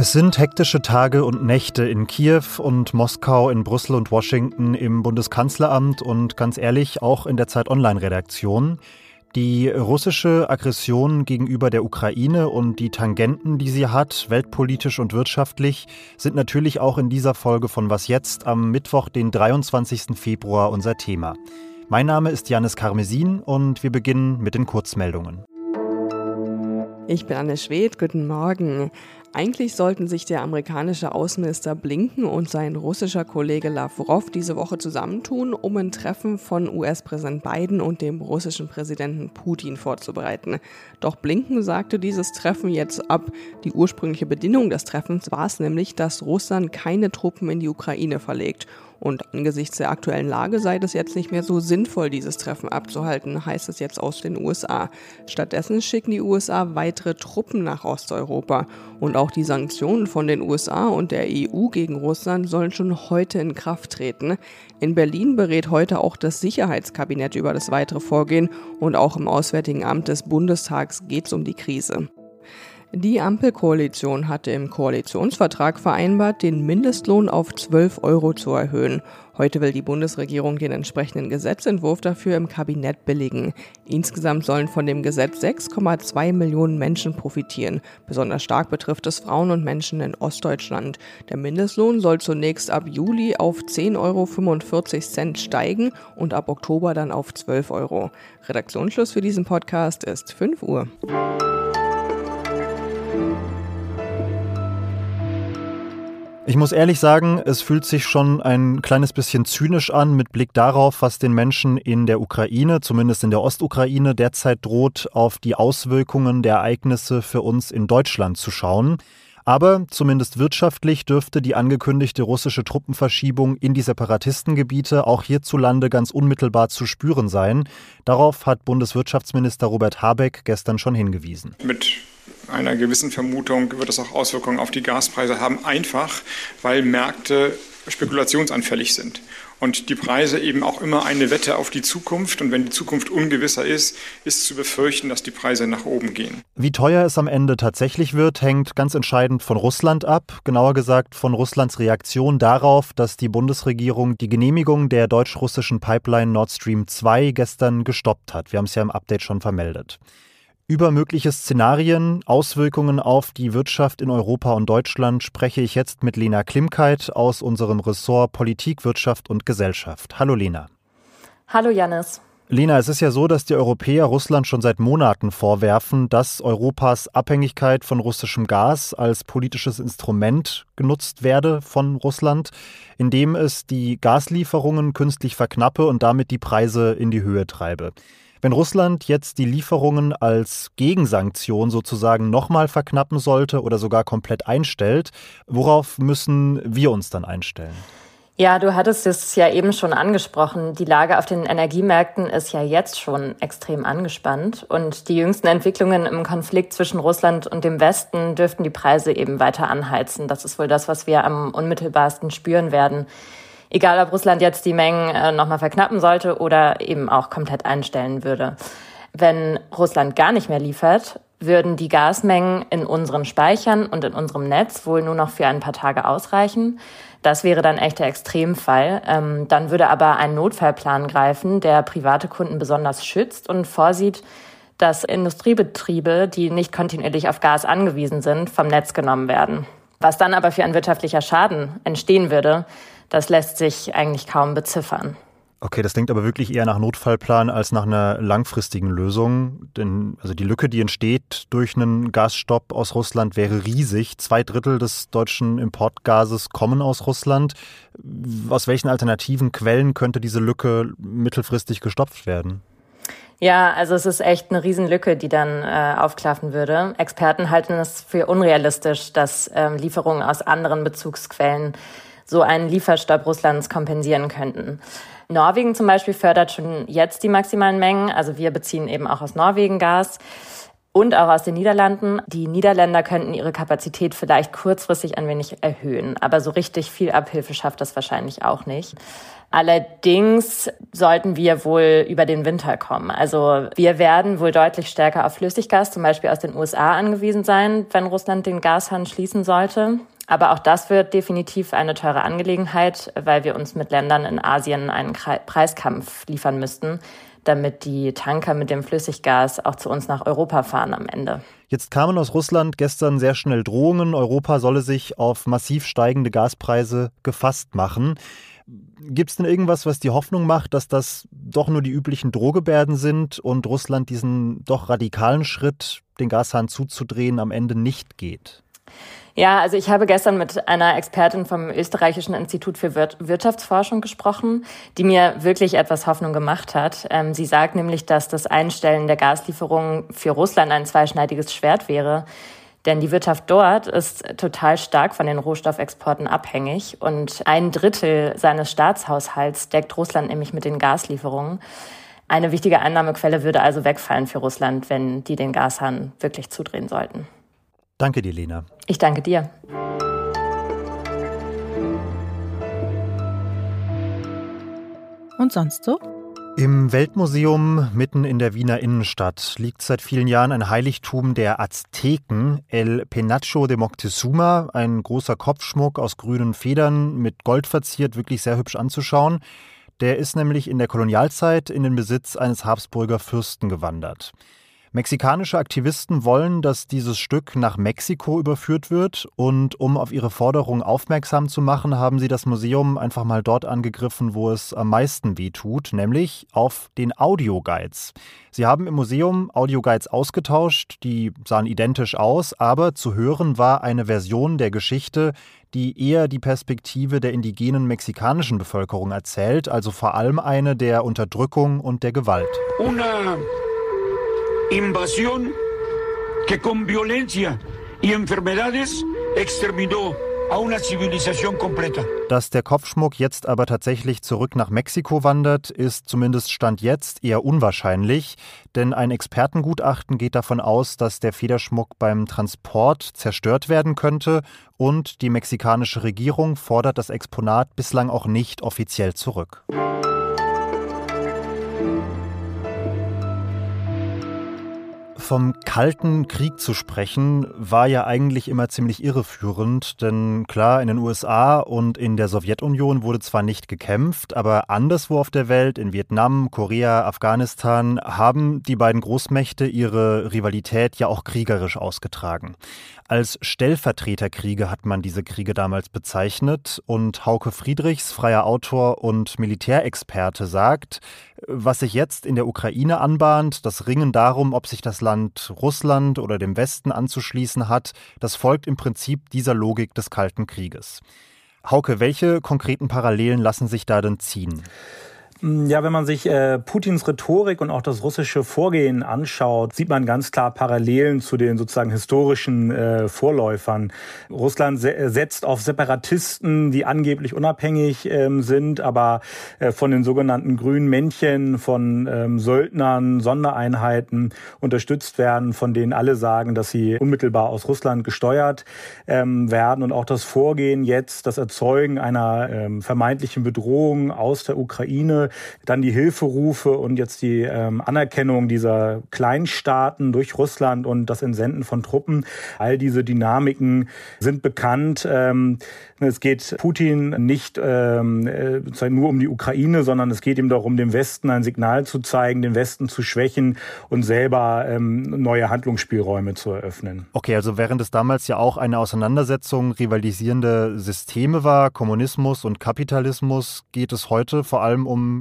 Es sind hektische Tage und Nächte in Kiew und Moskau, in Brüssel und Washington, im Bundeskanzleramt und ganz ehrlich auch in der Zeit Online-Redaktion. Die russische Aggression gegenüber der Ukraine und die Tangenten, die sie hat, weltpolitisch und wirtschaftlich, sind natürlich auch in dieser Folge von Was jetzt am Mittwoch, den 23. Februar, unser Thema. Mein Name ist Janis Karmesin und wir beginnen mit den Kurzmeldungen. Ich bin Anne Schwedt, guten Morgen. Eigentlich sollten sich der amerikanische Außenminister Blinken und sein russischer Kollege Lavrov diese Woche zusammentun, um ein Treffen von US-Präsident Biden und dem russischen Präsidenten Putin vorzubereiten. Doch Blinken sagte dieses Treffen jetzt ab. Die ursprüngliche Bedingung des Treffens war es nämlich, dass Russland keine Truppen in die Ukraine verlegt. Und angesichts der aktuellen Lage sei es jetzt nicht mehr so sinnvoll, dieses Treffen abzuhalten, heißt es jetzt aus den USA. Stattdessen schicken die USA weitere Truppen nach Osteuropa. Und auch die Sanktionen von den USA und der EU gegen Russland sollen schon heute in Kraft treten. In Berlin berät heute auch das Sicherheitskabinett über das weitere Vorgehen und auch im Auswärtigen Amt des Bundestags geht es um die Krise. Die Ampelkoalition hatte im Koalitionsvertrag vereinbart, den Mindestlohn auf 12 Euro zu erhöhen. Heute will die Bundesregierung den entsprechenden Gesetzentwurf dafür im Kabinett billigen. Insgesamt sollen von dem Gesetz 6,2 Millionen Menschen profitieren. Besonders stark betrifft es Frauen und Menschen in Ostdeutschland. Der Mindestlohn soll zunächst ab Juli auf 10,45 Euro steigen und ab Oktober dann auf 12 Euro. Redaktionsschluss für diesen Podcast ist 5 Uhr. Ich muss ehrlich sagen, es fühlt sich schon ein kleines bisschen zynisch an mit Blick darauf, was den Menschen in der Ukraine, zumindest in der Ostukraine, derzeit droht, auf die Auswirkungen der Ereignisse für uns in Deutschland zu schauen. Aber zumindest wirtschaftlich dürfte die angekündigte russische Truppenverschiebung in die Separatistengebiete auch hierzulande ganz unmittelbar zu spüren sein. Darauf hat Bundeswirtschaftsminister Robert Habeck gestern schon hingewiesen. Mit einer gewissen Vermutung wird es auch Auswirkungen auf die Gaspreise haben, einfach weil Märkte spekulationsanfällig sind und die Preise eben auch immer eine Wette auf die Zukunft. Und wenn die Zukunft ungewisser ist, ist zu befürchten, dass die Preise nach oben gehen. Wie teuer es am Ende tatsächlich wird, hängt ganz entscheidend von Russland ab. Genauer gesagt von Russlands Reaktion darauf, dass die Bundesregierung die Genehmigung der deutsch-russischen Pipeline Nord Stream 2 gestern gestoppt hat. Wir haben es ja im Update schon vermeldet. Über mögliche Szenarien, Auswirkungen auf die Wirtschaft in Europa und Deutschland spreche ich jetzt mit Lena Klimkeit aus unserem Ressort Politik, Wirtschaft und Gesellschaft. Hallo Lena. Hallo Janis. Lena, es ist ja so, dass die Europäer Russland schon seit Monaten vorwerfen, dass Europas Abhängigkeit von russischem Gas als politisches Instrument genutzt werde von Russland, indem es die Gaslieferungen künstlich verknappe und damit die Preise in die Höhe treibe. Wenn Russland jetzt die Lieferungen als Gegensanktion sozusagen nochmal verknappen sollte oder sogar komplett einstellt, worauf müssen wir uns dann einstellen? Ja, du hattest es ja eben schon angesprochen. Die Lage auf den Energiemärkten ist ja jetzt schon extrem angespannt. Und die jüngsten Entwicklungen im Konflikt zwischen Russland und dem Westen dürften die Preise eben weiter anheizen. Das ist wohl das, was wir am unmittelbarsten spüren werden egal ob Russland jetzt die Mengen äh, nochmal verknappen sollte oder eben auch komplett einstellen würde. Wenn Russland gar nicht mehr liefert, würden die Gasmengen in unseren Speichern und in unserem Netz wohl nur noch für ein paar Tage ausreichen. Das wäre dann echt der Extremfall. Ähm, dann würde aber ein Notfallplan greifen, der private Kunden besonders schützt und vorsieht, dass Industriebetriebe, die nicht kontinuierlich auf Gas angewiesen sind, vom Netz genommen werden. Was dann aber für ein wirtschaftlicher Schaden entstehen würde, das lässt sich eigentlich kaum beziffern. Okay, das klingt aber wirklich eher nach Notfallplan als nach einer langfristigen Lösung. Denn also die Lücke, die entsteht durch einen Gasstopp aus Russland, wäre riesig. Zwei Drittel des deutschen Importgases kommen aus Russland. Aus welchen alternativen Quellen könnte diese Lücke mittelfristig gestopft werden? Ja, also es ist echt eine Riesenlücke, die dann äh, aufklaffen würde. Experten halten es für unrealistisch, dass ähm, Lieferungen aus anderen Bezugsquellen so einen Lieferstopp Russlands kompensieren könnten. Norwegen zum Beispiel fördert schon jetzt die maximalen Mengen. Also wir beziehen eben auch aus Norwegen Gas. und auch aus den Niederlanden. Die Niederländer könnten ihre Kapazität vielleicht kurzfristig ein wenig erhöhen, aber so richtig viel Abhilfe schafft das wahrscheinlich auch nicht. Allerdings sollten wir wohl über den Winter kommen. Also wir werden wohl deutlich stärker auf Flüssiggas, zum Beispiel aus den USA, angewiesen sein, wenn Russland den Gashahn schließen sollte. Aber auch das wird definitiv eine teure Angelegenheit, weil wir uns mit Ländern in Asien einen Preiskampf liefern müssten, damit die Tanker mit dem Flüssiggas auch zu uns nach Europa fahren am Ende. Jetzt kamen aus Russland gestern sehr schnell Drohungen, Europa solle sich auf massiv steigende Gaspreise gefasst machen. Gibt es denn irgendwas, was die Hoffnung macht, dass das doch nur die üblichen Drohgebärden sind und Russland diesen doch radikalen Schritt, den Gashahn zuzudrehen, am Ende nicht geht? Ja, also ich habe gestern mit einer Expertin vom Österreichischen Institut für Wirtschaftsforschung gesprochen, die mir wirklich etwas Hoffnung gemacht hat. Ähm, sie sagt nämlich, dass das Einstellen der Gaslieferungen für Russland ein zweischneidiges Schwert wäre. Denn die Wirtschaft dort ist total stark von den Rohstoffexporten abhängig und ein Drittel seines Staatshaushalts deckt Russland nämlich mit den Gaslieferungen. Eine wichtige Einnahmequelle würde also wegfallen für Russland, wenn die den Gashahn wirklich zudrehen sollten. Danke dir, Lena. Ich danke dir. Und sonst so? Im Weltmuseum mitten in der Wiener Innenstadt liegt seit vielen Jahren ein Heiligtum der Azteken, El Penacho de Moctezuma, ein großer Kopfschmuck aus grünen Federn mit Gold verziert, wirklich sehr hübsch anzuschauen. Der ist nämlich in der Kolonialzeit in den Besitz eines Habsburger Fürsten gewandert. Mexikanische Aktivisten wollen, dass dieses Stück nach Mexiko überführt wird und um auf ihre Forderung aufmerksam zu machen, haben sie das Museum einfach mal dort angegriffen, wo es am meisten weh tut, nämlich auf den Audioguides. Sie haben im Museum Audioguides ausgetauscht, die sahen identisch aus, aber zu hören war eine Version der Geschichte, die eher die Perspektive der indigenen mexikanischen Bevölkerung erzählt, also vor allem eine der Unterdrückung und der Gewalt. Una invasión que con violencia y enfermedades exterminó a una civilización completa. Dass der Kopfschmuck jetzt aber tatsächlich zurück nach Mexiko wandert, ist zumindest Stand jetzt eher unwahrscheinlich, denn ein Expertengutachten geht davon aus, dass der Federschmuck beim Transport zerstört werden könnte und die mexikanische Regierung fordert das Exponat bislang auch nicht offiziell zurück. Vom Kalten Krieg zu sprechen, war ja eigentlich immer ziemlich irreführend, denn klar, in den USA und in der Sowjetunion wurde zwar nicht gekämpft, aber anderswo auf der Welt, in Vietnam, Korea, Afghanistan, haben die beiden Großmächte ihre Rivalität ja auch kriegerisch ausgetragen. Als Stellvertreterkriege hat man diese Kriege damals bezeichnet und Hauke Friedrichs, freier Autor und Militärexperte, sagt, was sich jetzt in der Ukraine anbahnt, das Ringen darum, ob sich das Land Russland oder dem Westen anzuschließen hat, das folgt im Prinzip dieser Logik des Kalten Krieges. Hauke, welche konkreten Parallelen lassen sich da denn ziehen? Ja, wenn man sich äh, Putins Rhetorik und auch das russische Vorgehen anschaut, sieht man ganz klar Parallelen zu den sozusagen historischen äh, Vorläufern. Russland se äh, setzt auf Separatisten, die angeblich unabhängig ähm, sind, aber äh, von den sogenannten grünen Männchen, von ähm, Söldnern, Sondereinheiten unterstützt werden, von denen alle sagen, dass sie unmittelbar aus Russland gesteuert ähm, werden. Und auch das Vorgehen jetzt, das Erzeugen einer ähm, vermeintlichen Bedrohung aus der Ukraine, dann die Hilferufe und jetzt die ähm, Anerkennung dieser Kleinstaaten durch Russland und das Entsenden von Truppen. All diese Dynamiken sind bekannt. Ähm, es geht Putin nicht ähm, äh, nur um die Ukraine, sondern es geht ihm darum, dem Westen ein Signal zu zeigen, den Westen zu schwächen und selber ähm, neue Handlungsspielräume zu eröffnen. Okay, also während es damals ja auch eine Auseinandersetzung rivalisierende Systeme war, Kommunismus und Kapitalismus, geht es heute vor allem um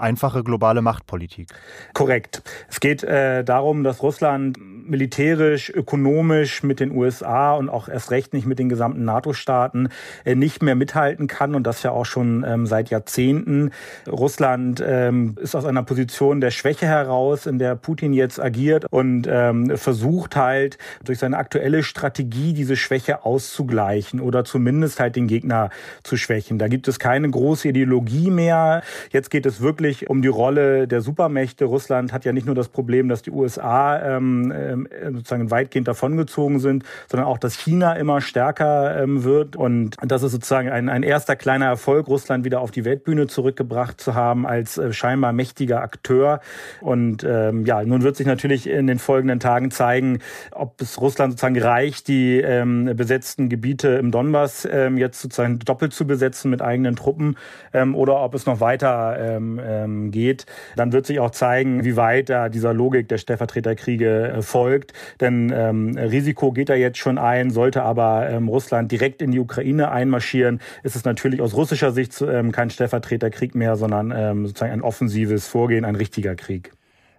einfache globale Machtpolitik. Korrekt. Es geht äh, darum, dass Russland militärisch, ökonomisch mit den USA und auch erst recht nicht mit den gesamten NATO-Staaten äh, nicht mehr mithalten kann und das ja auch schon ähm, seit Jahrzehnten. Russland ähm, ist aus einer Position der Schwäche heraus, in der Putin jetzt agiert und ähm, versucht halt durch seine aktuelle Strategie diese Schwäche auszugleichen oder zumindest halt den Gegner zu schwächen. Da gibt es keine große Ideologie mehr. Jetzt geht es wirklich um die Rolle der Supermächte. Russland hat ja nicht nur das Problem, dass die USA ähm, ähm, sozusagen weitgehend davongezogen sind, sondern auch, dass China immer stärker ähm, wird. Und das ist sozusagen ein, ein erster kleiner Erfolg, Russland wieder auf die Weltbühne zurückgebracht zu haben als äh, scheinbar mächtiger Akteur. Und ähm, ja, nun wird sich natürlich in den folgenden Tagen zeigen, ob es Russland sozusagen reicht, die ähm, besetzten Gebiete im Donbass ähm, jetzt sozusagen doppelt zu besetzen mit eigenen Truppen ähm, oder ob es noch weiter ähm, ähm, geht. Dann wird sich auch zeigen, wie weit da dieser Logik der Stellvertreterkriege äh, folgt. Denn ähm, Risiko geht da jetzt schon ein, sollte aber ähm, Russland direkt in die Ukraine einmarschieren, ist es natürlich aus russischer Sicht ähm, kein Stellvertreterkrieg mehr, sondern ähm, sozusagen ein offensives Vorgehen, ein richtiger Krieg.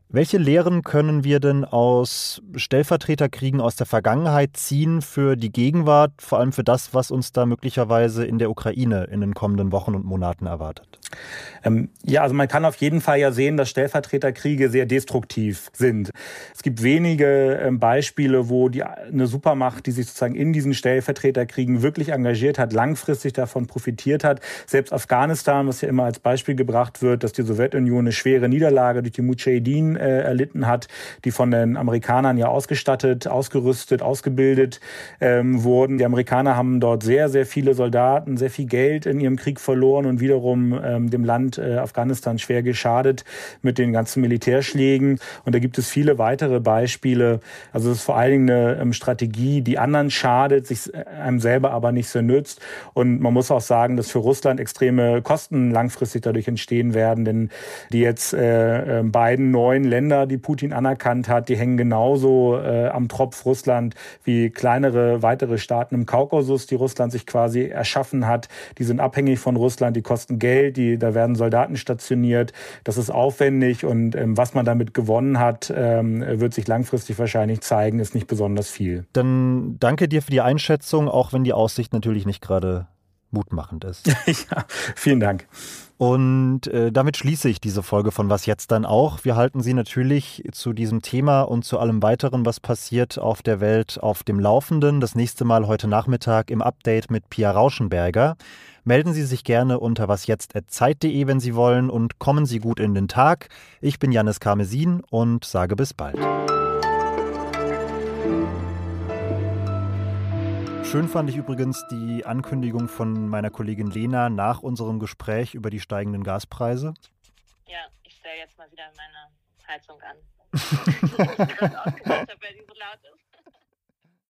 Welche Lehren können wir denn aus Stellvertreterkriegen aus der Vergangenheit ziehen für die Gegenwart, vor allem für das, was uns da möglicherweise in der Ukraine in den kommenden Wochen und Monaten erwartet? Ähm, ja, also man kann auf jeden Fall ja sehen, dass Stellvertreterkriege sehr destruktiv sind. Es gibt wenige ähm, Beispiele, wo die, eine Supermacht, die sich sozusagen in diesen Stellvertreterkriegen wirklich engagiert hat, langfristig davon profitiert hat. Selbst Afghanistan, was ja immer als Beispiel gebracht wird, dass die Sowjetunion eine schwere Niederlage durch die Mujahedin äh, erlitten hat, die von den Amerikanern ja ausgestattet, ausgerüstet, ausgebildet ähm, wurden. Die Amerikaner haben dort sehr, sehr viele Soldaten, sehr viel Geld in ihrem Krieg verloren und wiederum ähm, dem Land äh, Afghanistan schwer geschadet mit den ganzen Militärschlägen. Und da gibt es viele weitere Beispiele. Also es ist vor allen Dingen eine ähm, Strategie, die anderen schadet, sich äh, einem selber aber nicht so nützt. Und man muss auch sagen, dass für Russland extreme Kosten langfristig dadurch entstehen werden, denn die jetzt äh, äh beiden neuen Länder, die Putin anerkannt hat, die hängen genauso äh, am Tropf Russland wie kleinere weitere Staaten im Kaukasus, die Russland sich quasi erschaffen hat. Die sind abhängig von Russland, die kosten Geld, die, da werden Soldaten stationiert. Das ist aufwendig und ähm, was man damit gewonnen hat, ähm, wird sich langfristig wahrscheinlich zeigen, ist nicht besonders viel. Dann danke dir für die Einschätzung, auch wenn die Aussicht natürlich nicht gerade mutmachend ist. ja, vielen Dank. Und äh, damit schließe ich diese Folge von Was jetzt dann auch. Wir halten Sie natürlich zu diesem Thema und zu allem weiteren, was passiert auf der Welt, auf dem Laufenden. Das nächste Mal heute Nachmittag im Update mit Pia Rauschenberger. Melden Sie sich gerne unter wasjetzt.zeit.de, wenn Sie wollen, und kommen Sie gut in den Tag. Ich bin Janis Karmesin und sage bis bald. Schön fand ich übrigens die Ankündigung von meiner Kollegin Lena nach unserem Gespräch über die steigenden Gaspreise. Ja, ich stelle jetzt mal wieder meine Heizung an. ich habe, wer die so laut ist.